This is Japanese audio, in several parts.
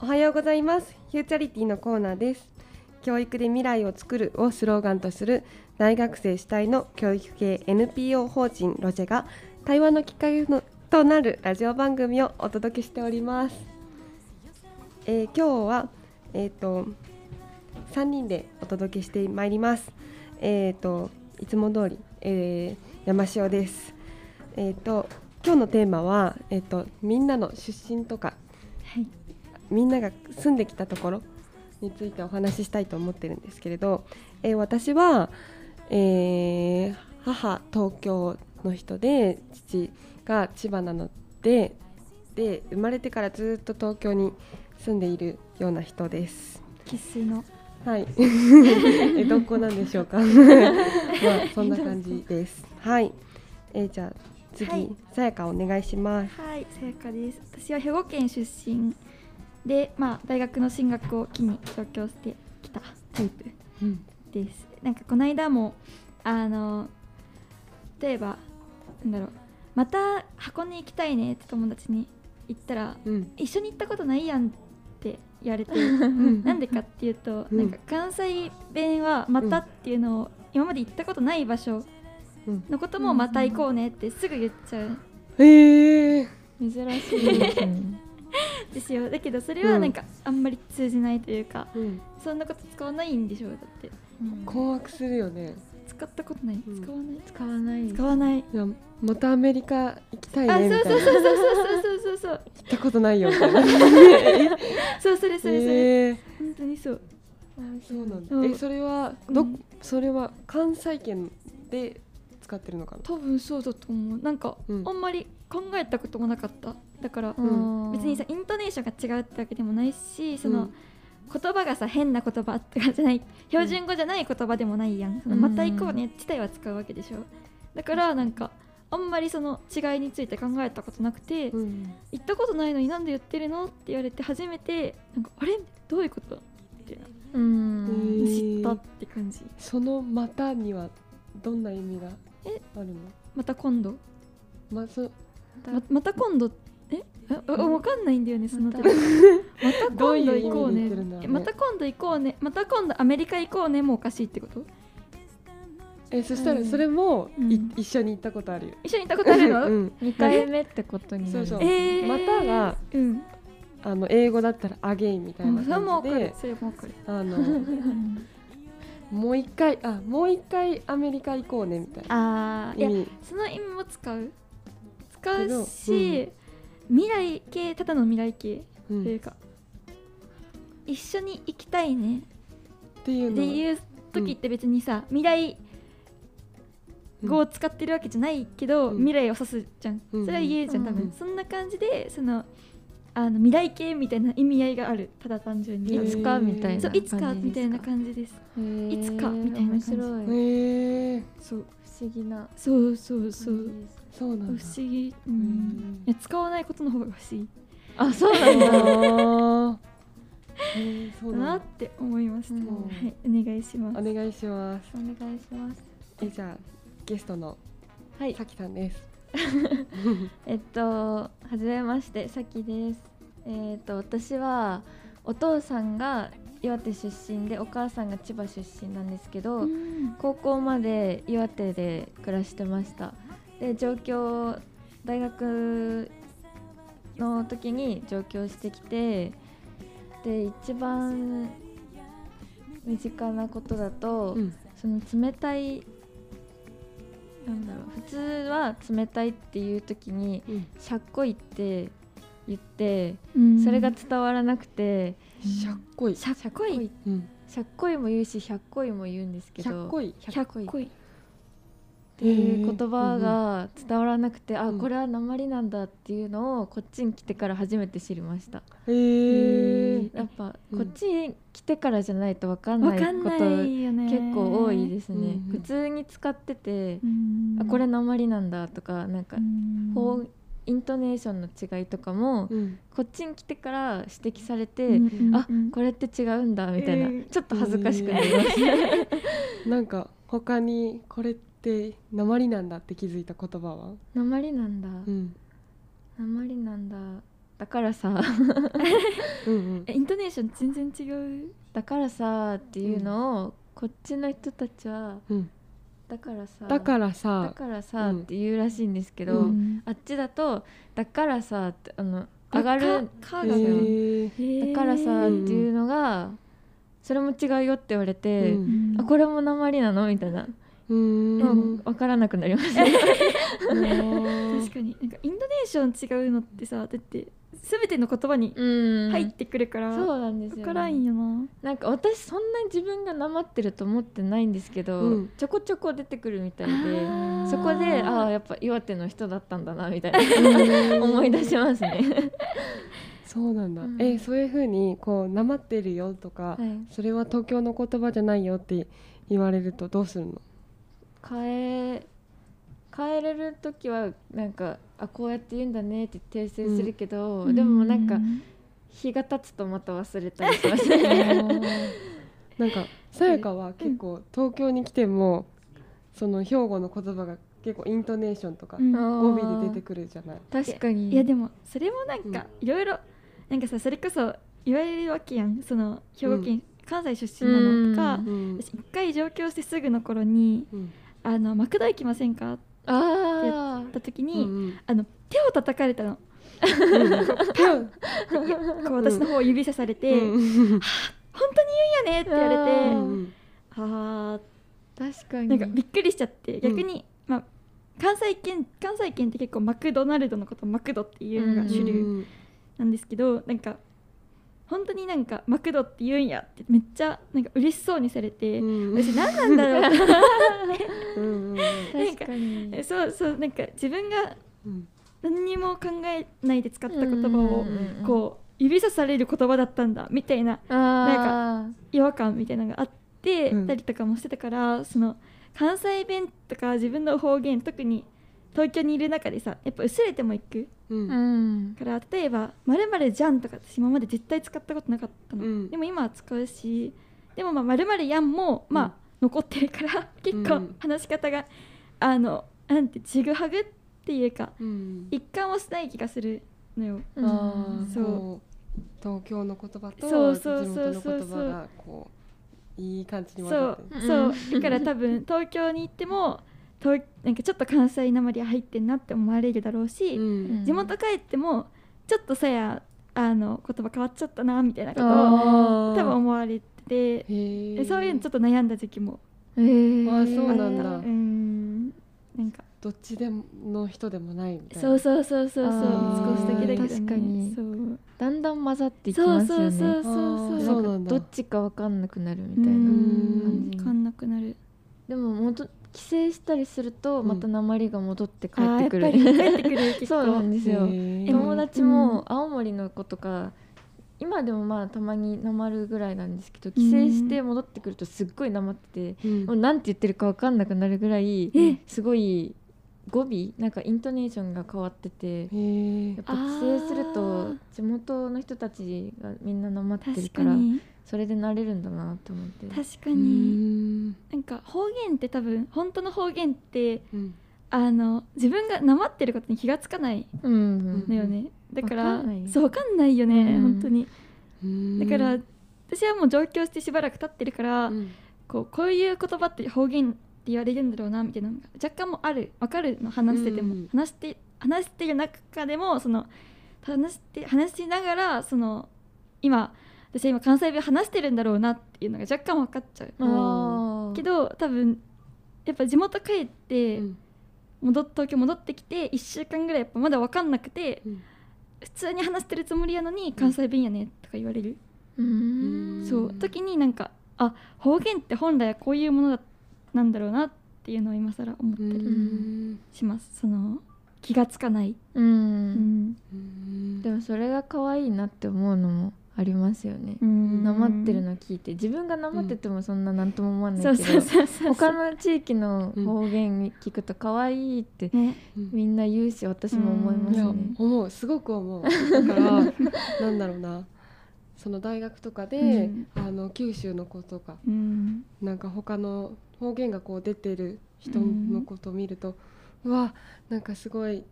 おはようございます。フューチャリティのコーナーです。教育で未来を作るをスローガンとする大学生主体の教育系 NPO 法人ロジェが対話のきっかけのとなるラジオ番組をお届けしております、えー今日はえっ、と3人でお届けしてまいります。えっ、といつも通り、えー山塩です。えっ、と今日のテーマはえっ、とみんなの出身とかはいみんなが住んできたところについてお話ししたいと思ってるんですけれど、えー私は、えー母東京の人で父が千葉なのでで生まれてからずっと東京に住んでいるような人です。生粋のはい。えどこなんでしょうか。まあそんな感じです。はい。えーじゃあ次、はいさやかお願いします。はいさやかです私は兵庫県出身でまあ大学の進学を機に上京してきたタイプうん。ですなんかこの間もあの例えばなんだろうまた箱根行きたいねって友達に言ったらうん。一緒に行ったことないやんって言われて んなんでかっていうと、うんなんか関西弁は「また」っていうのを今まで行ったことない場所うん。のことも「また行こうね」ってすぐ言っちゃう。ええ珍しい。ですね。んですよ。だけどそれはなんかあんまり通じないというか、うん。そんなこと使わないんでしょうだって。困惑するよね。使ったことない、うん。使わない。使わない。使わない。いやまたアメリカ行きたいあねみたいなそうそうそうそうそうそう。そう行ったことないよ。みたいなそうそれそれそれ、えー。本当にそう。そうなんだ。う。んえそれはど、うん。それは関西圏で使ってるのかな？多分そうだと思う。なんか、うん。あんまり考えたこともなかった。だから、ん。別にさイントネーションが違うってわけでもないしその、うん。言葉がさ変な言葉とかじゃない標準語じゃない言葉でもないやん、そのうん。また行こうね自体は使うわけでしょ。だからなんかあんまりその違いについて考えたことなくて、うん。行ったことないのになんで言ってるのって言われて初めてなんかあれ？どういうこと？ってうへん。ー知ったって感じ。その「また」にはどんな意味が？えあるの？また今度？まそままた今度？え？あわかんないんだよねそのまた。またどう今度行こうね。また今度行こうね。また今度アメリカ行こうね。もおかしいってこと？えそしたらうん。それも、一緒に行ったことあるよ、一緒に行ったことあるの、うん、二回目ってことに。そうそう。えー、またがうん。あの英語だったら「アゲイン」みたいなそれもわ感じでかる。それもわかる。あの もう一回あもう一回アメリカ行こうねみたいな。あーいやその意味も使う。使けどうし、未来系ただの未来系う、というんか、一緒に行きたいね。っていうのはっていう時って別にさ、未来語を使ってるわけじゃないけど、うん。未来を指すじゃん、うん。それは言えるじゃん多分、うんそんな感じでそのあの未来系みたいな意味合いがある。ただ単純に、いつかみたいなそういつかみたいなじ感じです。いつかみたいな感じ。面そう不思議な。そうそう感そう。そうなんだ不思議、ううんん、いや使わないことの方が不思議あ、そうなんだ。そうだなって思いました、うん。はいお願いします。お願いします。お願いします。えじゃあゲストのはい。さきさんです えっと、はじめまして、さきです。えっと、私はお父さんが岩手出身で、お母さんが千葉出身なんですけど、うん高校まで岩手で暮らしてました。で、上京、大学の時に上京してきて、で、一番身近なことだと、うんその冷たいなんだろう。普通は冷たいっていう時にうん。しゃっこいって言ってうん。それが伝わらなくてしゃっこいしゃっこいうん。しゃっこいも言うしひゃっこいも言うんですけどひゃっこいひゃっこいっていう言葉が伝わらなくて、うん。あこれは鉛なんだっていうのをこっちに来てから初めて知りました、へえやっぱうん。こっちに来てからじゃないと分かんないこと結構多いですね、普通に使ってて、うんあこれ鉛なんだとかなんかうん方イントネーションの違いとかも、うん。こっちに来てから指摘されて、うんあうんこれって違うんだみたいな、うんちょっと恥ずかしくなりました、なんか他にこれって鉛なんだって気づいた言葉は？鉛なんだ、うん。鉛なんだ。だからさ。うんうん。えイントネーション全然違う。だからさっていうのを、こっちの人たちはうん。だからさ。だからださからさうん。って言うらしいんですけど、うん。あっちだとだからさってあの上がるかへがだー。だからさっていうのがそれも違うよって言われて、うん。あこれも鉛なの？みたいな、うーんもう分からなくなりました、確かに。なんかインドネーション違うのってさだって全ての言葉にうん。入ってくるから、そうなんですよ、分からんよな。なんか私そんなに自分がなまってると思ってないんですけど、うん。ちょこちょこ出てくるみたいでそこでああやっぱ岩手の人だったんだなみたいなうん。思い出しますね。そうなんだ、うん。えそういう風にこうなまってるよとか、はい、それは東京の言葉じゃないよって言われるとどうするの？変え変えれる時はなんかあこうやって言うんだねって訂正するけど、でもなんか日が経つとまた忘れたりしますね。なんかさやかは結構東京に来てもその兵庫の言葉が結構イントネーションとかうん。語尾で出てくるじゃない。確かに。いやでもそれもなんかいろいろなんかさそれこそ言われるわけやん。その兵庫県、関西出身なのとかうん。私一回上京してすぐの頃にうん「あのマクド行きませんか?」ってあ言った時うに、ん。あの手を叩かれたの。こう私の方を指さされて「うん本当に言うんやね」って言われて、うんあ確かに。ーなんかびっくりしちゃってん逆に、まあ関西圏関西圏って結構マクドナルドのことをマクドっていうのが主流なんですけど、なんか本当になんかマクドって言うんやってめっちゃなんか嬉しそうにされて、うん。私何なんだろうってうんうん。なんかそうそうなんか自分がうん何にも考えないで使った言葉をうんうんうんこう指さされる言葉だったんだみたいなあ違和感みたいなのがあってうん。たりとかもしてたから、その関西弁とか自分の方言特に東京にいる中でさやっぱ薄れてもいく。うん。から例えば「まるじゃん」とか私今まで絶対使ったことなかったの、うん。でも今は使うしでもまあ「まるやん」もまあ、うん残ってるから 結構うん。話し方が、あのなんてちぐはぐっていうかうん。一貫はしない気がするのよ。うん。あーそう。東京の言葉とそう地そうそう元そう。の言葉がこういい感じに混そうざってる。そう。だから多分東京に行っても東なんかちょっと関西なまり入ってんなって思われるだろうし、うん。地元帰ってもちょっとさやあの言葉変わっちゃったなみたいなことを多分思われててそういうのちょっと悩んだ時期もえー。あそうなんだ。うん。なんか。どっちでもの人でもないみたいな。そうそうそうそうそう。あ少しだけだけどね。確かに。そう。だんだん混ざっていきそうますよね。そうそうそうそそう。うなんだ。どっちかわかんなくなるみたいなうん。感じ。に分かんなくなる。でも戻帰省したりするとうん。また鉛が戻って帰ってくる、り帰ってくる 結そうなんですよ。友達も青森の子とか今でもまあたまになまるぐらいなんですけど帰省して戻ってくるとすっごいなまってて、うん。もうなんて言ってるかわかんなくなるぐらいえ。すごい語尾なんかイントネーションが変わっててやっぱ帰省すると地元の人たちがみんななまってる確かからにそれで慣れるんだなって思って。確かうにん。なんか方言って多分本当の方言ってうん。あの自分がなまってることに気がつかないうんうんのよね、だからそうわかんないよね、うん。本当に。うん。だから私はもう上京してしばらく経ってるから、うん。こうこういう言葉って方言って言われるんだろうなみたいなのが若干もある。わかるの話してても、うん。話して話してる中でもその話して話しながらその今私は今関西弁話してるんだろうなっていうのが若干分かっちゃう。けど多分やっぱ地元帰ってうん。戻っ東京戻ってきて1週間ぐらいやっぱまだ分かんなくてうん。普通に話してるつもりやのに関西弁やねとか言われる、うーん。そう。時になんかあ方言って本来はこういうものだなんだろうなっていうのを今更思ったうりん。します、その気がつかない、うん。でもそれが可愛いなって思うのもありますよね。うん。なまってるの聞いて。自分がなまっててもそんな何とも思わないけど他の地域の方言聞くと可愛いってみんな言うし私も思いますね。思う。すごく思う。だから なんだろうな。その大学とかで、うん。あの九州の子とかうん。なんか他の方言がこう出てる人のことを見ると、うわなんかすごい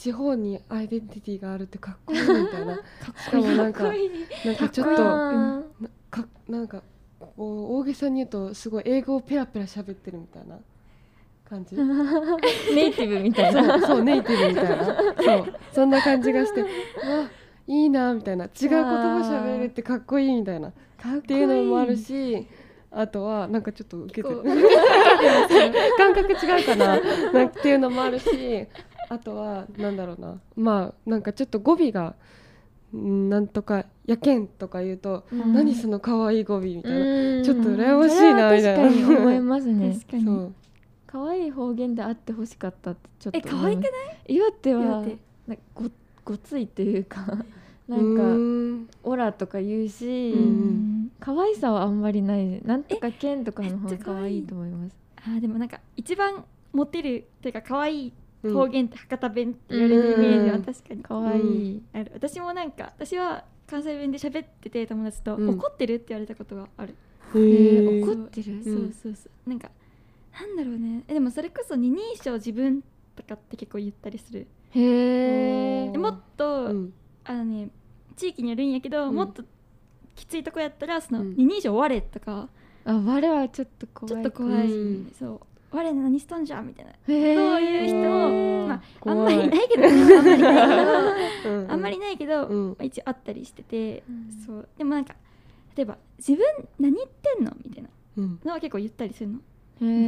地方にアイデンティティがあるってかっこいいみたいな。しかもなんかなんかちょっとかなんかこう大げさに言うとすごい英語をペラペラ喋ってるみたいな感じ。ー ネイティブみたいな。そうそうネイティブみたいな。そうそんな感じがして あいいなみたいな。違う言葉喋れるってかっこいいみたいな。っていうのもあるしあとはなんかちょっと受けてる。感覚違うかな。なんていうのもあるしあとはなんだろうな。まあなんかちょっと語尾がんなんとか「やけん」とか言うと「うん。何その可愛い語尾」みたいな、うん。ちょっと羨ましいなみたいなそれは確かに思いますね。確かに。可愛い方言であってほしかったってちょっとえ可愛くない？岩手は岩手。なんかごごついっていうかなうん。かオラとか言うし、うん。可愛さはあんまりない。なんとか剣とかの方がめっちゃ可愛いと思います。あーでもなんか一番モテるっていうか可愛いうん方言って博多弁って言われるイメージは確かに可愛い、ある。私もなんか私は関西弁で喋ってて友達と、うん。怒ってるって言われたことがある、へえー怒ってる、そうそうそう。なんかなんだろうね。えでもそれこそ二人称自分とかって結構言ったりする。へえでもっと、うん。あのね地域によるんやけど、うん。もっときついとこやったらそのうん。二人称我とか、あ我はちょっと怖い。ちょっと怖い、うん。そう我何しとんじゃ？んみたいな。そういう人もまああんまりいないけどあんまりいない。けどうんあんまりないけど、うん。まあ一応あったりしてて、うん。そう。でもなんか例えば自分何言ってんの？みたいな。うん。のは結構言ったりするの、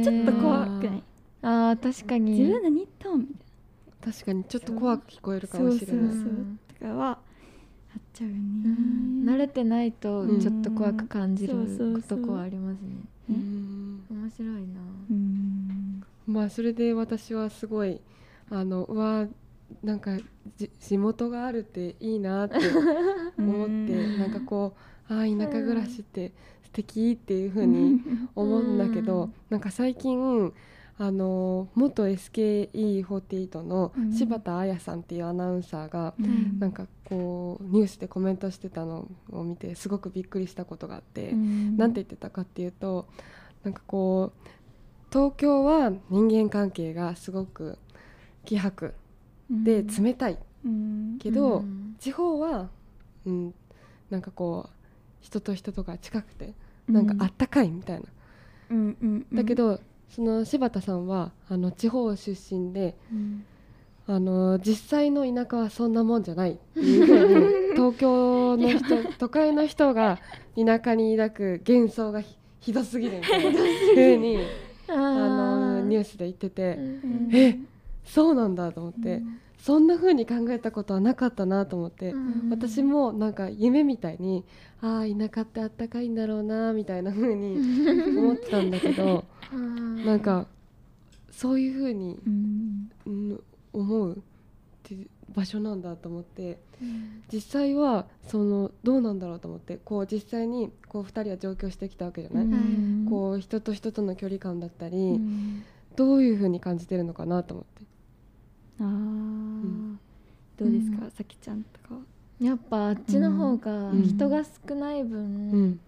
ちょっと怖くない？あー確かに。自分何言ったん？みたい確かにちょっと怖く聞こえるかなもしれない。そうそうとかはあっちゃうよね、うん。慣れてないとうんちょっと怖く感じるとこはありますね。うん。面白いな。うんまあそれで私はすごいあのうわなんかじ地元があるっていいなって思って うん。なんかこうああ田舎暮らしって素敵っていう風に思うんだけうどん。なんか最近あの元 SKE48 のうん。柴田彩さんっていうアナウンサーがうん。なんかこうニュースでコメントしてたのを見てすごくびっくりしたことがあって。うん。なんて言ってたかっていうとなんかこう東京は人間関係がすごく希薄で冷たい。うん。けど、うん。地方は、うん、なんかこう人と人とが近くてなんかあったかいみたいな、うんだけどその柴田さんはあの地方出身でうん。あの実際の田舎はそんなもんじゃないっていうふうに 東京の人都会の人が田舎に抱く幻想がひひどすぎるみたいな ふうにあのニュースで言ってて、うん。えそうなんだと思って、うん。そんな風に考えたことはなかったなと思って、うん。私もなんか夢みたいにああ田舎ってあったかいんだろうなみたいな風に思ってたんだけど なんかそういう風に、うん。うん、思うって場所なんだと思ってうん。実際はそのどうなんだろうと思ってこう実際にこう2人は上京してきたわけじゃない、うんこう人と人との距離感だったり、うん。どういう風に感じてるのかなと思って。あー。ん。どうですか、うん。さきちゃんとかは？やっぱあっちの方がうん。人が少ない分、うん。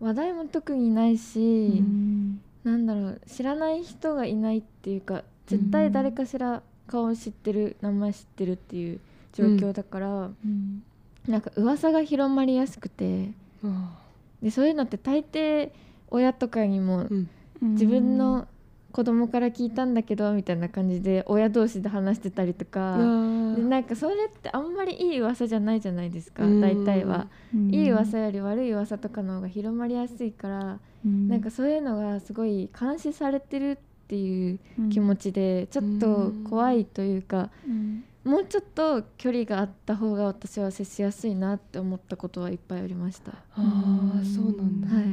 話題も特にないし、うん。なんだろう知らない人がいないっていうか絶対誰かしら顔知ってる名前知ってるっていう状況だから、うん。なんか噂が広まりやすくてあでそういうのって大抵親とかにも自分の子供から聞いたんだけどみたいな感じで親同士で話してたりとか。でなんかそれってあんまりいい噂じゃないじゃないですかうん。大体は、うん。いい噂より悪い噂とかの方が広まりやすいから、うん。なんかそういうのがすごい監視されてるっていう気持ちでちょっと怖いというか、うん。もうちょっと距離があった方が私は接しやすいなって思ったことはいっぱいありました。ああそうなんだ、はい、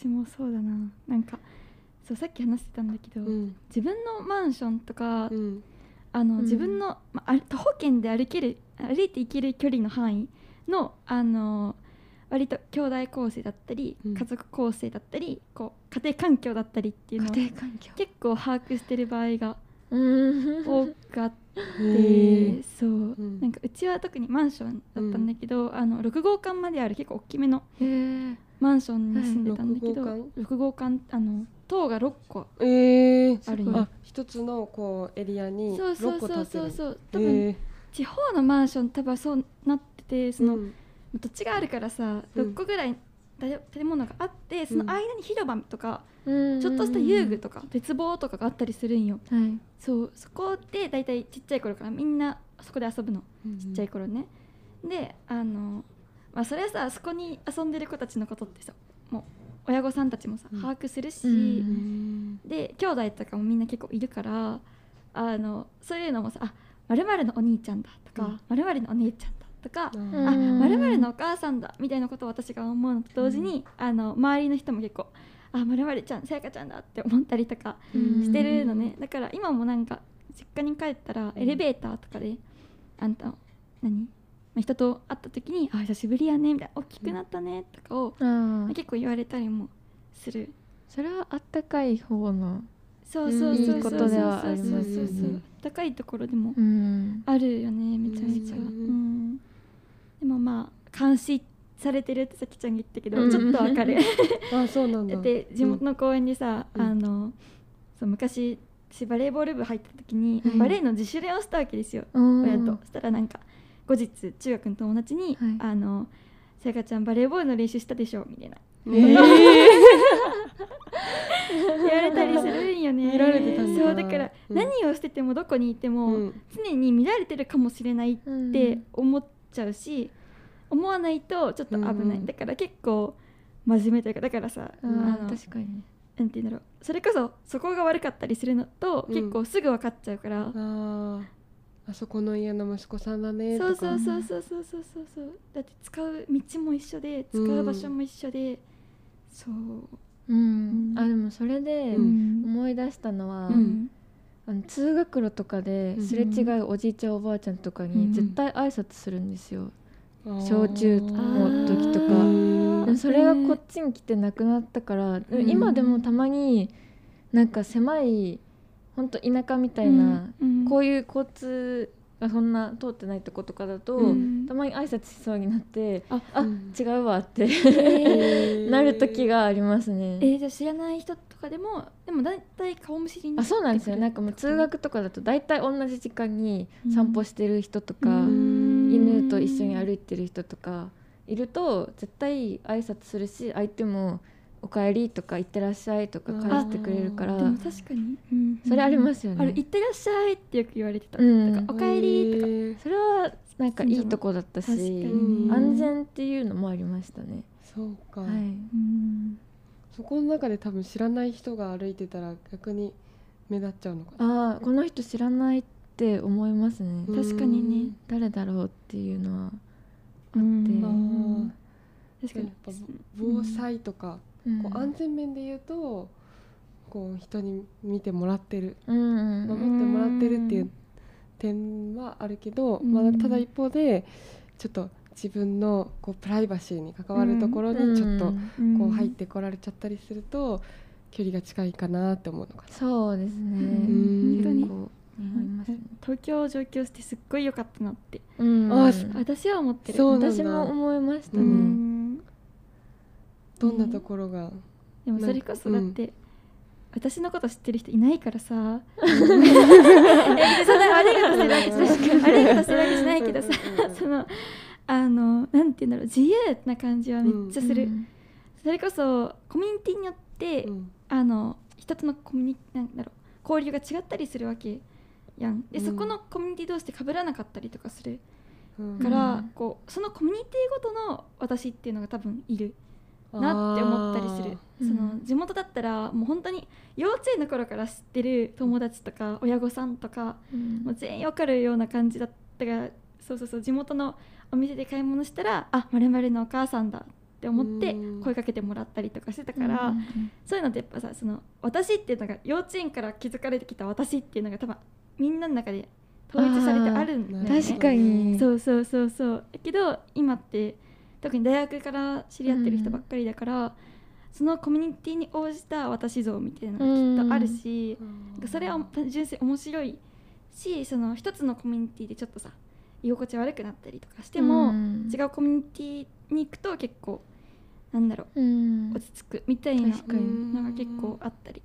私もそうだな。なんかそうさっき話してたんだけど、うん。自分のマンションとか、うん。あのうん。自分の、まあ、あ徒歩圏で歩ける歩いて行ける距離の範囲のあの割と兄弟構成だったり、うん。家族構成だったりこう家庭環境だったりっていうのを家庭環境。結構把握してる場合がうん。多かっへー。てそう、ん。なんかうちは特にマンションだったんだけど、あの6号館まである結構大きめのマンションに住んでたんだけど、はい。6号館あの塔が6個えー、あるんよあ一つのこうエリアにそうそう6個そう。そうそう多分、え地方のマンション多分そうなっててそーの、うん土地があるからさうん。6個ぐらい建物があってその間に広場とか、ちょちょっとした遊具とか鉄棒とかがあったりするんよ。はい。そうそこで大体ちっちゃい頃からみんなそこで遊ぶの。ちっちゃい頃ね、であのまあそれはさそこに遊んでる子たちのことってさもう親御さんたちもさうん。把握するし、うんうんで兄弟とかもみんな結構いるからあのそういうのもさ「あまるのお兄ちゃんだ」とか「まるのお姉ちゃんだ」とか「うん。あうんまるのお母さんだ」みたいなことを私が思うのと同時に、あの周りの人も結構「あまるちゃんさやかちゃんだ」って思ったりとかうん。してるのね、だから今もなんか実家に帰ったらエレベーターとかで「あんた何?」まあ人と会った時に「あ久しぶりやね」みたいな「大きくなったね」とかをあー。結構言われたりもする。それはあったかい方のそうそうそうそういいことではありますそうそうそうね。高いところでもうん。あるよねめちゃめちゃ、うん。うん。でもまあ監視されてるってさきちゃんが言ったけど、うん。ちょっとわかる。あそうなんだ。だって地元の公園でさ、うん。あのそう昔私バレーボール部入った時に、はいバレーの自主練をしたわけですよ、うん。親と。そしたらなんか後日中学の友達に「はい。あのさやかちゃんバレーボールの練習したでしょ」みたいな。えー。言われたりするんよね。見られてたそうだから、うん。何をしててもどこにいても、うん。常に見られてるかもしれないっうん。て思っちゃうし、思わないとちょっと危ない、うん。だから結構真面目というかだからさ、ああのー確かに。なんて言うんだろう。それこそそこが悪かったりするのと、うん。結構すぐ分かっちゃうから、あそこの家の息子さんだねとかそうそうそうそうそうそう。そうそうだって使う道も一緒で使う場所も一緒で、そう、うん。あでもそれでうん。思い出したのは、うん。あの通学路とかですれ違うおじいちゃんおばあちゃんとかうん。に絶対挨拶するんですよ、小中の時とか。うんでもそれがこっちに来てなくなったから、ん。今でもたまになんか狭いほんと田舎みたいな、うんこういう交通がそんな通ってないとことかだと、うん。たまに挨拶しそうになってああ、うん。違うわってえ なる時がありますね。ー、えーじゃあ知らない人とかでもでも大体顔見知りにあそうなんですよ。なんかもう通学とかだと大体同じ時間に散歩してる人とか、犬と一緒に歩いてる人とかいると絶対挨拶するし相手も「おかえり」とか「いってらっしゃい」とか返してくれるからでも確かに、うん。それありますよね。あれ行ってらっしゃいってよく言われてた、うん。おかえりとか、それはなんかいいとこだったし安全っていうのもありましたね。そうか、はい。うん。そこの中で多分知らない人が歩いてたら逆に目立っちゃうのかな。ああこの人知らないって思いますね。うん。確かにね。誰だろうっていうのはうん。あー確かにやっぱ防災とか、うん。こう安全面で言うとこう人に見てもらってる。守ってもらってるっていう点はあるけど、うん。まあ、ただ一方でちょっと自分のこうプライバシーに関わるところにちょっとうん。こう入ってこられちゃったりすると距離が近いかなって思うのかな。そうですね。本当に。思いますね。東京上京してすっごい良かったなって。うん。あ私は思ってる。そうなんだ。私も思いましたうね。んどんなところが、でもそれこそだって、私のこと知ってる人いないからさ。そんな悪いことしてるわけじゃない悪いことしてるわけじゃないけどさ。そのあのなんて言うんだろう自由な感じはめっちゃする、うん。それこそコミュニティによって、うん。あの一つのコミュニなんだろう交流が違ったりするわけやん。で、うん。そこのコミュニティ同士で被らなかったりとかするうんから、うん。こうそのコミュニティごとの私っていうのが多分いるなって思ったりする。そのうん。地元だったらもう本当に幼稚園の頃から知ってる友達とか親御さんとかうん。もう全員わかるような感じだったからそうそうそう地元のお店で買い物したらあまるまるのお母さんだって思ってうん。声かけてもらったりとかしてたから、うんそういうのってやっぱさその私っていうのが幼稚園から気づかれてきた私っていうのが多分みんなの中で統一されてあるんだよね。確かに。そうそうそうそう。だけど今って特に大学から知り合ってる人ばっかりだから、そのコミュニティに応じた私像みたいなのがきっとあるし、なんかそれは純粋に面白いしその一つのコミュニティでちょっとさ居心地悪くなったりとかしても、うん違うコミュニティに行くと結構なんだろううん。落ち着くみたいなのが結構あったり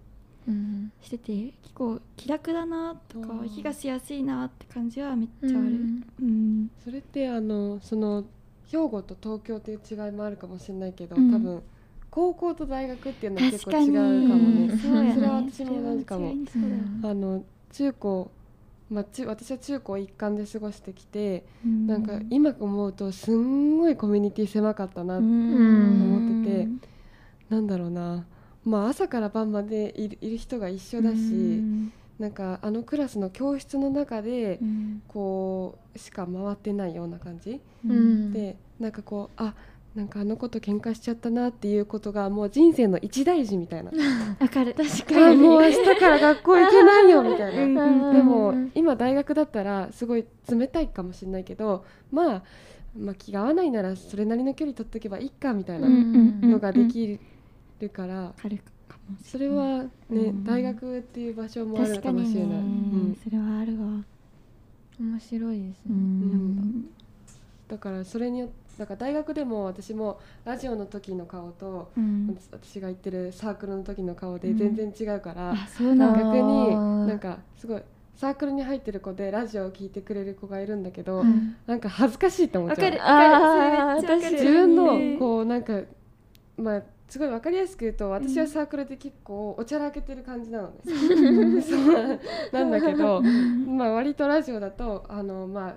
うん。してて結構気楽だなとかうん。息がしやすいなって感じはめっちゃある。うん。うん。それってあのその兵庫と東京という違いもあるかもしれないけど、うん。多分高校と大学っていうのは結構違うかもね。うんそねそれは私も同じかも。あの中高まあ、中私は中高一貫で過ごしてきて、うん。なんか今思うとすんごいコミュニティ狭かったな、うん思っててなんだろうな、まあ、朝から晩までいるいる人が一緒だし、うんなんかあのクラスの教室の中でうん。こうしか回ってないような感じ、うん。でなんかこうあなんかあの子と喧嘩しちゃったなっていうことがもう人生の一大事みたいな。わかる。確あもう明日から学校行けないよみたいな。うんでも今大学だったらすごい冷たいかもしれないけど、まあ、まあ気が合わないならそれなりの距離取っとけばいいかみたいなうんのができるから。わかるかもしそれはね、うん。大学っていう場所もある確かもしれない。うん。ねそれはあるわ。面白いですうねんだからそれによだから大学でも私もラジオの時の顔と、うん。私が行ってるサークルの時の顔でうん。全然違うから、うなんだ逆になんかすごいサークルに入ってる子でラジオを聞いてくれる子がいるんだけど、うん。なんか恥ずかしいって思っちゃう。自分のうんこうなんかまあすごいわかりやすく言うと私はサークルで結構おちゃらけてる感じなのね、そうなんだけど、まあ割とラジオだとあのまあ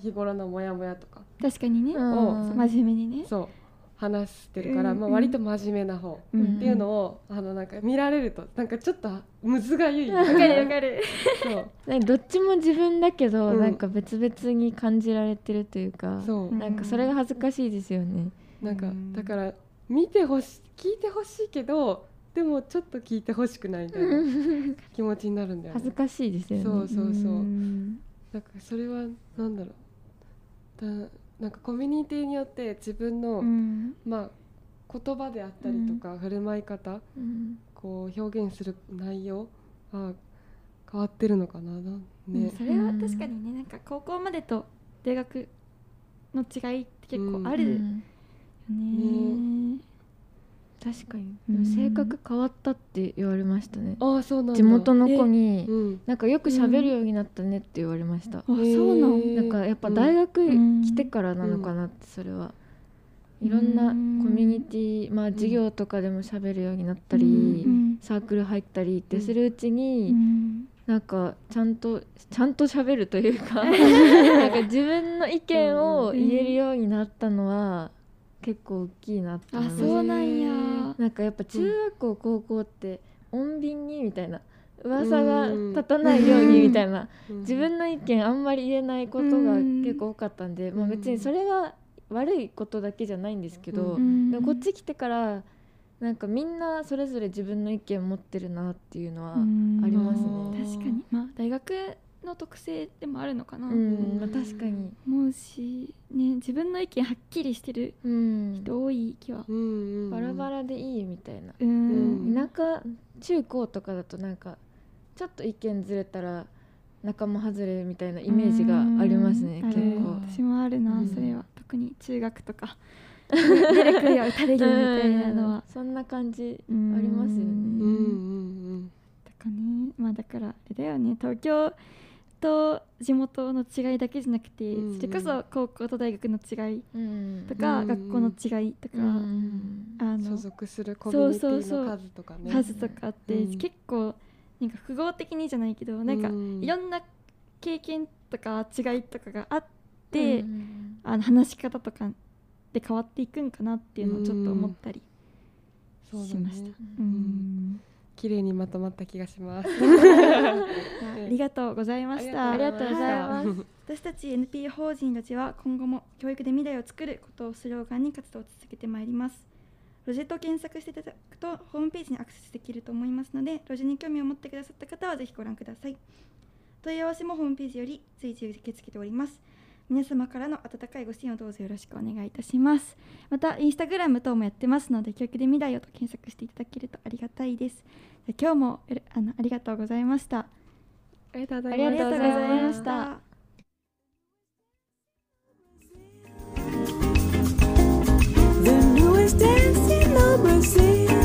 日頃のモヤモヤとか確かにね。うん。そう真面目にね。そう話してるから、うんまあ割と真面目な方、うんっていうのをあのなんか見られるとなんかちょっとむずがゆい。わかるわかる。そう。どっちも自分だけど、うん。なんか別々に感じられてるというかそう。なんかそれが恥ずかしいですよね。なんかうん。だから見てほし聞いてほしいけどでもちょっと聞いてほしくないみたいな気持ちになるんだよね。恥ずかしいですよね。そうそうそう。うん。なんかそれはなんだろう。だなんかコミュニティによって自分の、うん。まあ言葉であったりとか、振る舞い方うん。こう表現する内容は変わってるのかなねそれは確かにねなんか高校までと大学の違いって結構あるよね。うん確かに、うん。性格変わったって言われましたね。ああそうなんだ。地元の子にうんなんかよく喋るようになったねって言われました。あそうなんなんかやっぱ大学うん来てからなのかなってそれは。いろんなコミュニティまあ授業とかでも喋るようになったり、うん。サークル入ったりってするうちに、うん。なんかちゃんとちゃんと喋るというか なんか自分の意見を言えるようになったのは結構大きいなってあそうなんや。なんかやっぱ中学校高校って穏便にみたいな。噂が立たないようにみたいな。うん。自分の意見あんまり言えないことが結構多かったんで、まあ、別にそれが悪いことだけじゃないんですけど、うん。でもこっち来てからなんかみんなそれぞれ自分の意見持ってるなっていうのは、うん。ありますね。確かに。まあ大学の特性でもあるのかな、うんまあ、確かに、思うしね自分の意見はっきりしてるうん、人多い気はうんうんうん。バラバラでいいみたいな、うん。田舎中高とかだとなんかちょっと意見ずれたら仲間外れみたいなイメージがありますねうん。結構。私もあるな、うん。それは。特に中学とか。出てくるよ打たれるみたいなのは。そんな感じあうん。りますよね。うんうんだからね。まあだからあれだよね。東京と地元の違いだけじゃなくて、うん。うんそれこそ高校と大学の違いうん。とか、うん。学校の違いとか、うん。あうん所の属するコミュニテそうそうそうィの数とかね。数とかあって、うん。結構なんか複合的にじゃないけどなんかうんいろんな経験とか違いとかがあって、うん。あの話し方とかで変わっていくんかなっていうのをちょっと思ったりしました。ねうん綺麗にまとまった気がします。ありがとうございました。ありがとうございます。は私たち NPO 法人たちは今後も教育で未来を作ることをスローガンに活動を続けてまいります。ロジェと検索していただくとホームページにアクセスできると思いますのでロジェに興味を持ってくださった方はぜひご覧ください。問い合わせもホームページより随時受け付けております皆様からの温かいご支援をどうぞよろしくお願いいたします。またインスタグラム等もやってますので曲育で未来をと検索していただけるとありがたいです。今日もあのありがとうございました。ありがとうございました「dance in the Brazil」